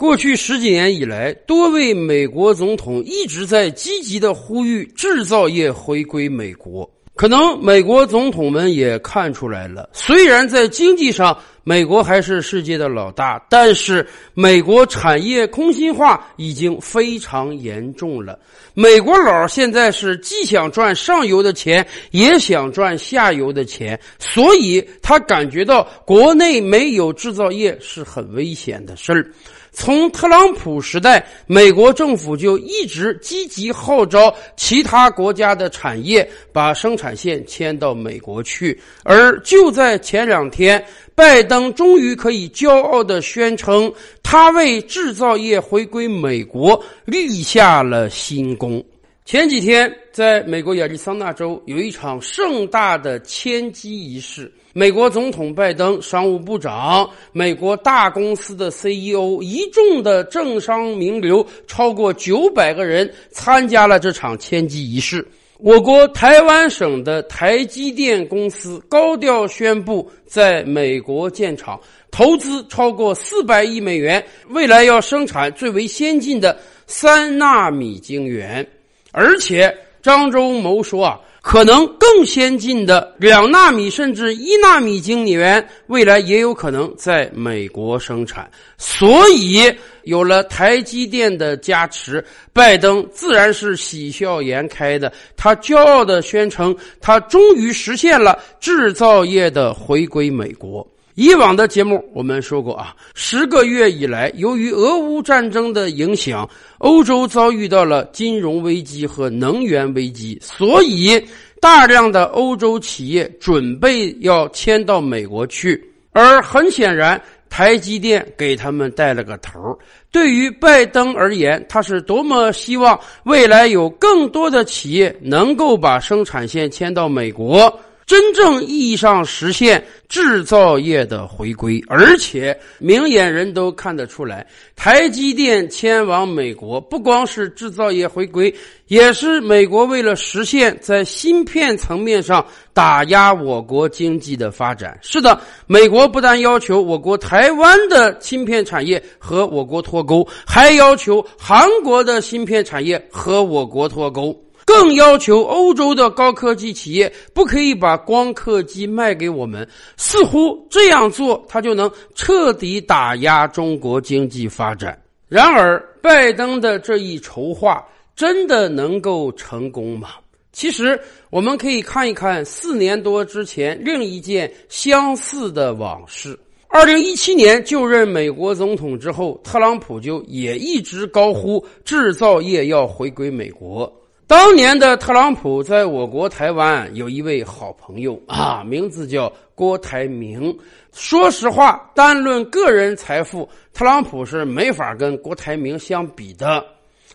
过去十几年以来，多位美国总统一直在积极的呼吁制造业回归美国。可能美国总统们也看出来了，虽然在经济上美国还是世界的老大，但是美国产业空心化已经非常严重了。美国佬现在是既想赚上游的钱，也想赚下游的钱，所以他感觉到国内没有制造业是很危险的事儿。从特朗普时代，美国政府就一直积极号召其他国家的产业把生产线迁到美国去。而就在前两天，拜登终于可以骄傲的宣称，他为制造业回归美国立下了新功。前几天，在美国亚利桑那州有一场盛大的迁机仪式。美国总统拜登、商务部长、美国大公司的 CEO，一众的政商名流超过九百个人参加了这场迁机仪式。我国台湾省的台积电公司高调宣布在美国建厂，投资超过四百亿美元，未来要生产最为先进的三纳米晶圆，而且张忠谋说啊。可能更先进的两纳米甚至一纳米晶圆，未来也有可能在美国生产。所以，有了台积电的加持，拜登自然是喜笑颜开的。他骄傲的宣称，他终于实现了制造业的回归美国。以往的节目我们说过啊，十个月以来，由于俄乌战争的影响，欧洲遭遇到了金融危机和能源危机，所以大量的欧洲企业准备要迁到美国去。而很显然，台积电给他们带了个头。对于拜登而言，他是多么希望未来有更多的企业能够把生产线迁到美国。真正意义上实现制造业的回归，而且明眼人都看得出来，台积电迁往美国，不光是制造业回归，也是美国为了实现在芯片层面上打压我国经济的发展。是的，美国不但要求我国台湾的芯片产业和我国脱钩，还要求韩国的芯片产业和我国脱钩。更要求欧洲的高科技企业不可以把光刻机卖给我们，似乎这样做他就能彻底打压中国经济发展。然而，拜登的这一筹划真的能够成功吗？其实，我们可以看一看四年多之前另一件相似的往事。二零一七年就任美国总统之后，特朗普就也一直高呼制造业要回归美国。当年的特朗普在我国台湾有一位好朋友啊，名字叫郭台铭。说实话，单论个人财富，特朗普是没法跟郭台铭相比的。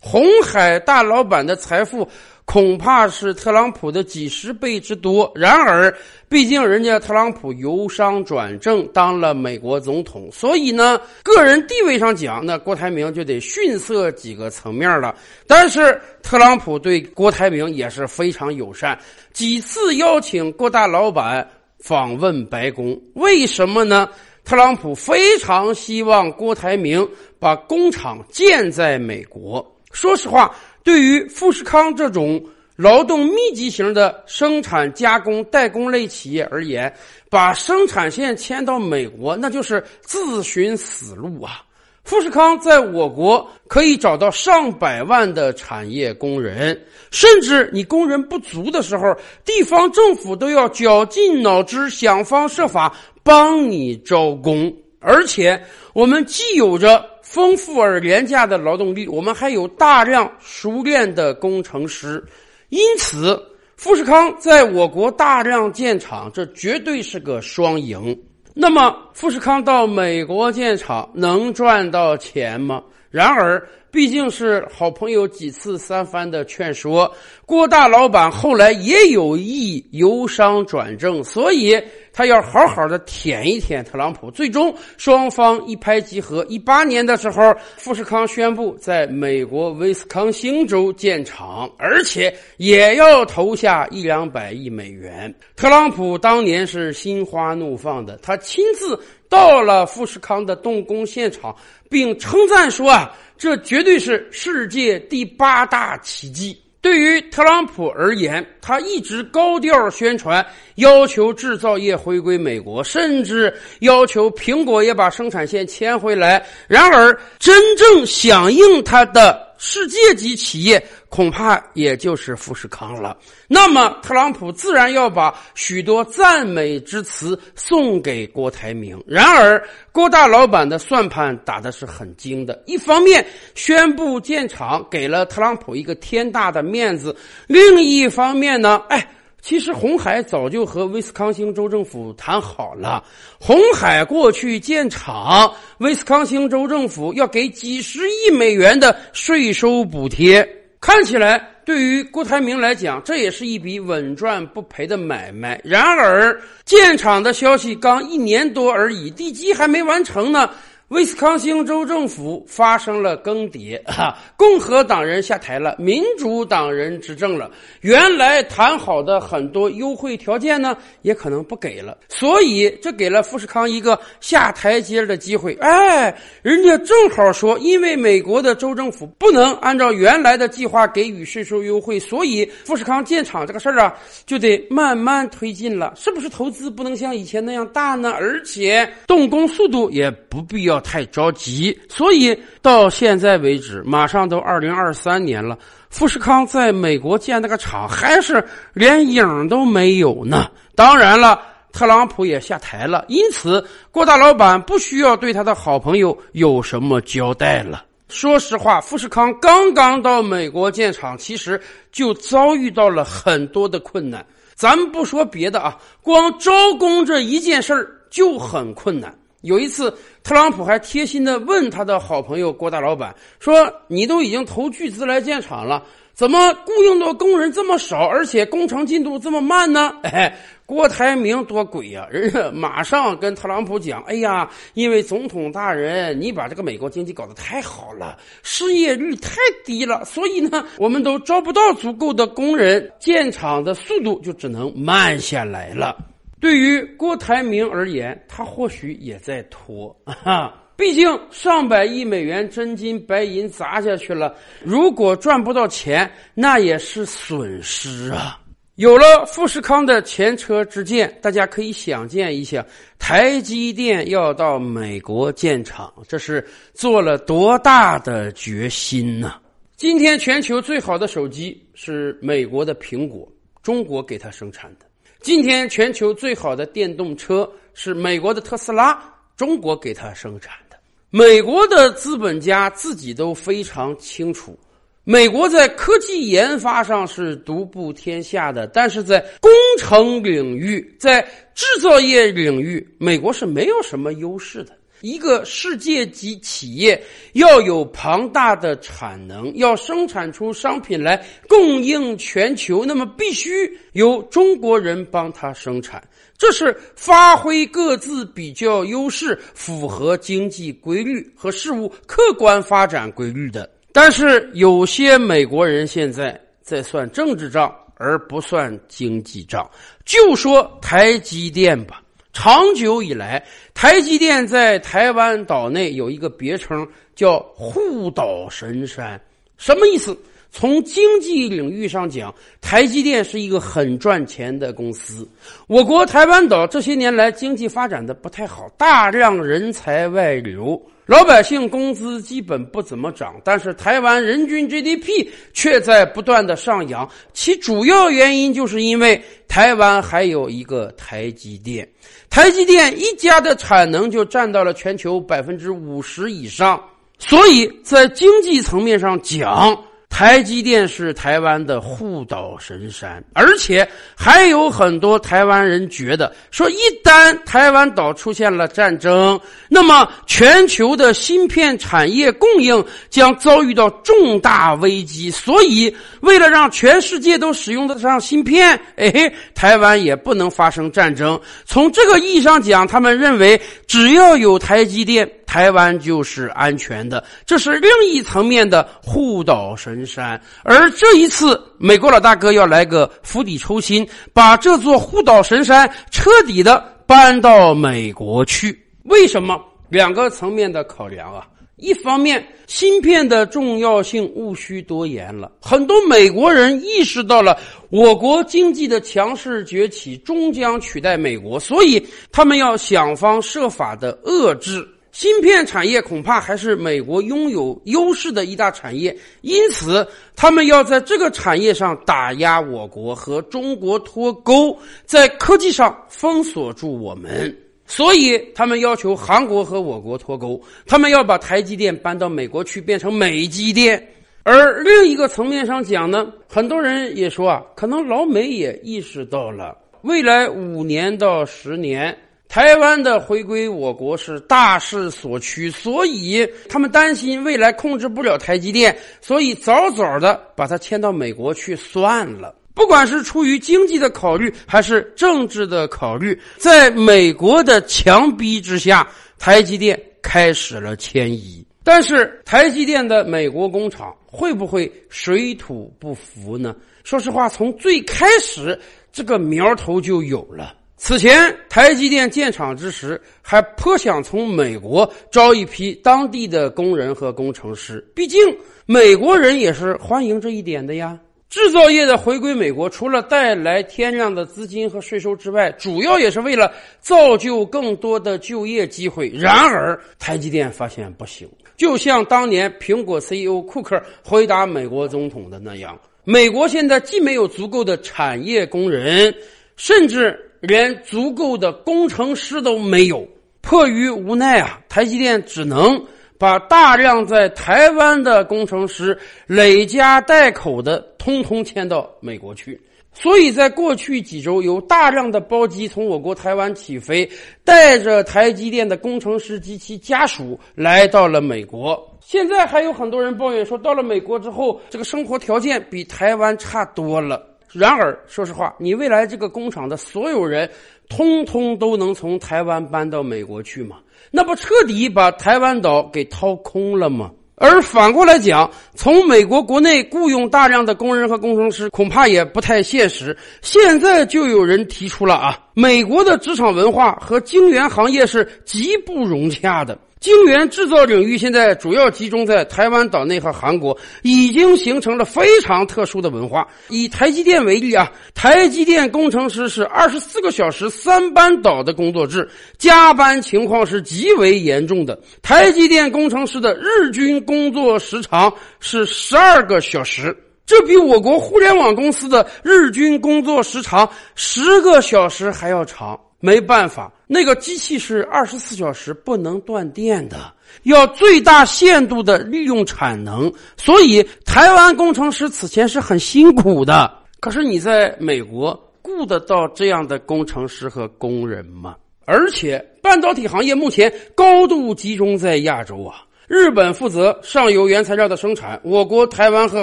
红海大老板的财富。恐怕是特朗普的几十倍之多。然而，毕竟人家特朗普由商转正当了美国总统，所以呢，个人地位上讲，那郭台铭就得逊色几个层面了。但是，特朗普对郭台铭也是非常友善，几次邀请郭大老板访问白宫。为什么呢？特朗普非常希望郭台铭把工厂建在美国。说实话。对于富士康这种劳动密集型的生产加工代工类企业而言，把生产线迁到美国，那就是自寻死路啊！富士康在我国可以找到上百万的产业工人，甚至你工人不足的时候，地方政府都要绞尽脑汁想方设法帮你招工，而且我们既有着。丰富而廉价的劳动力，我们还有大量熟练的工程师，因此富士康在我国大量建厂，这绝对是个双赢。那么，富士康到美国建厂能赚到钱吗？然而，毕竟是好朋友几次三番的劝说，郭大老板后来也有意由商转正，所以他要好好的舔一舔特朗普。最终双方一拍即合。一八年的时候，富士康宣布在美国威斯康星州建厂，而且也要投下一两百亿美元。特朗普当年是心花怒放的，他亲自到了富士康的动工现场，并称赞说：“啊，这绝对是世界第八大奇迹。”对于特朗普而言，他一直高调宣传，要求制造业回归美国，甚至要求苹果也把生产线迁回来。然而，真正响应他的。世界级企业恐怕也就是富士康了。那么，特朗普自然要把许多赞美之词送给郭台铭。然而，郭大老板的算盘打的是很精的。一方面宣布建厂，给了特朗普一个天大的面子；另一方面呢，哎。其实红海早就和威斯康星州政府谈好了，红海过去建厂，威斯康星州政府要给几十亿美元的税收补贴。看起来对于郭台铭来讲，这也是一笔稳赚不赔的买卖。然而，建厂的消息刚一年多而已，地基还没完成呢。威斯康星州政府发生了更迭，哈，共和党人下台了，民主党人执政了。原来谈好的很多优惠条件呢，也可能不给了。所以这给了富士康一个下台阶的机会。哎，人家正好说，因为美国的州政府不能按照原来的计划给予税收优惠，所以富士康建厂这个事儿啊，就得慢慢推进了。是不是投资不能像以前那样大呢？而且动工速度也不必要。太着急，所以到现在为止，马上都二零二三年了，富士康在美国建那个厂还是连影都没有呢。当然了，特朗普也下台了，因此郭大老板不需要对他的好朋友有什么交代了。说实话，富士康刚刚到美国建厂，其实就遭遇到了很多的困难。咱不说别的啊，光招工这一件事儿就很困难。有一次，特朗普还贴心的问他的好朋友郭大老板说：“你都已经投巨资来建厂了，怎么雇佣的 工人这么少，而且工程进度这么慢呢？”哎，郭台铭多鬼呀！人家马上跟特朗普讲：“哎呀，因为总统大人，你把这个美国经济搞得太好了，失业率太低了，所以呢，我们都招不到足够的工人，建厂的速度就只能慢下来了。”对于郭台铭而言，他或许也在拖啊，毕竟上百亿美元真金白银砸下去了，如果赚不到钱，那也是损失啊。有了富士康的前车之鉴，大家可以想见一下，台积电要到美国建厂，这是做了多大的决心呢？今天全球最好的手机是美国的苹果，中国给它生产的。今天全球最好的电动车是美国的特斯拉，中国给它生产的。美国的资本家自己都非常清楚，美国在科技研发上是独步天下的，但是在工程领域、在制造业领域，美国是没有什么优势的。一个世界级企业要有庞大的产能，要生产出商品来供应全球，那么必须由中国人帮他生产。这是发挥各自比较优势，符合经济规律和事物客观发展规律的。但是有些美国人现在在算政治账，而不算经济账。就说台积电吧。长久以来，台积电在台湾岛内有一个别称，叫“护岛神山”。什么意思？从经济领域上讲，台积电是一个很赚钱的公司。我国台湾岛这些年来经济发展的不太好，大量人才外流。老百姓工资基本不怎么涨，但是台湾人均 GDP 却在不断的上扬。其主要原因就是因为台湾还有一个台积电，台积电一家的产能就占到了全球百分之五十以上。所以在经济层面上讲，台积电是台湾的护岛神山，而且还有很多台湾人觉得，说一旦台湾岛出现了战争，那么全球的芯片产业供应将遭遇到重大危机。所以，为了让全世界都使用得上芯片，哎，台湾也不能发生战争。从这个意义上讲，他们认为只要有台积电。台湾就是安全的，这是另一层面的护岛神山。而这一次，美国老大哥要来个釜底抽薪，把这座护岛神山彻底的搬到美国去。为什么？两个层面的考量啊。一方面，芯片的重要性毋需多言了，很多美国人意识到了我国经济的强势崛起终将取代美国，所以他们要想方设法的遏制。芯片产业恐怕还是美国拥有优势的一大产业，因此他们要在这个产业上打压我国和中国脱钩，在科技上封锁住我们。所以他们要求韩国和我国脱钩，他们要把台积电搬到美国去，变成美积电。而另一个层面上讲呢，很多人也说啊，可能老美也意识到了未来五年到十年。台湾的回归我国是大势所趋，所以他们担心未来控制不了台积电，所以早早的把它迁到美国去算了。不管是出于经济的考虑，还是政治的考虑，在美国的强逼之下，台积电开始了迁移。但是台积电的美国工厂会不会水土不服呢？说实话，从最开始这个苗头就有了。此前，台积电建厂之时，还颇想从美国招一批当地的工人和工程师，毕竟美国人也是欢迎这一点的呀。制造业的回归美国，除了带来天量的资金和税收之外，主要也是为了造就更多的就业机会。然而，台积电发现不行，就像当年苹果 CEO 库克回答美国总统的那样：“美国现在既没有足够的产业工人，甚至……”连足够的工程师都没有，迫于无奈啊，台积电只能把大量在台湾的工程师累家带口的通通迁到美国去。所以在过去几周，有大量的包机从我国台湾起飞，带着台积电的工程师及其家属来到了美国。现在还有很多人抱怨说，到了美国之后，这个生活条件比台湾差多了。然而，说实话，你未来这个工厂的所有人，通通都能从台湾搬到美国去吗？那不彻底把台湾岛给掏空了吗？而反过来讲，从美国国内雇佣大量的工人和工程师，恐怕也不太现实。现在就有人提出了啊，美国的职场文化和晶圆行业是极不融洽的。晶圆制造领域现在主要集中在台湾岛内和韩国，已经形成了非常特殊的文化。以台积电为例啊，台积电工程师是二十四个小时三班倒的工作制，加班情况是极为严重的。台积电工程师的日均工作时长是十二个小时，这比我国互联网公司的日均工作时长十个小时还要长。没办法，那个机器是二十四小时不能断电的，要最大限度的利用产能，所以台湾工程师此前是很辛苦的。可是你在美国雇得到这样的工程师和工人吗？而且半导体行业目前高度集中在亚洲啊，日本负责上游原材料的生产，我国台湾和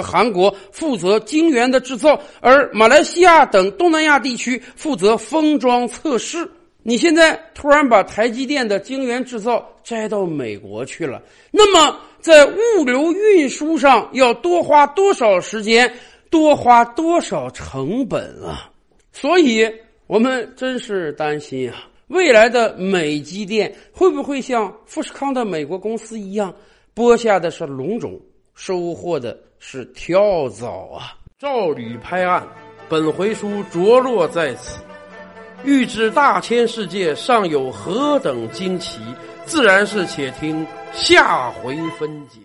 韩国负责晶圆的制造，而马来西亚等东南亚地区负责封装测试。你现在突然把台积电的晶圆制造摘到美国去了，那么在物流运输上要多花多少时间，多花多少成本啊？所以我们真是担心啊，未来的美积电会不会像富士康的美国公司一样，播下的是龙种，收获的是跳蚤啊？照吕拍案，本回书着落在此。欲知大千世界尚有何等惊奇，自然是且听下回分解。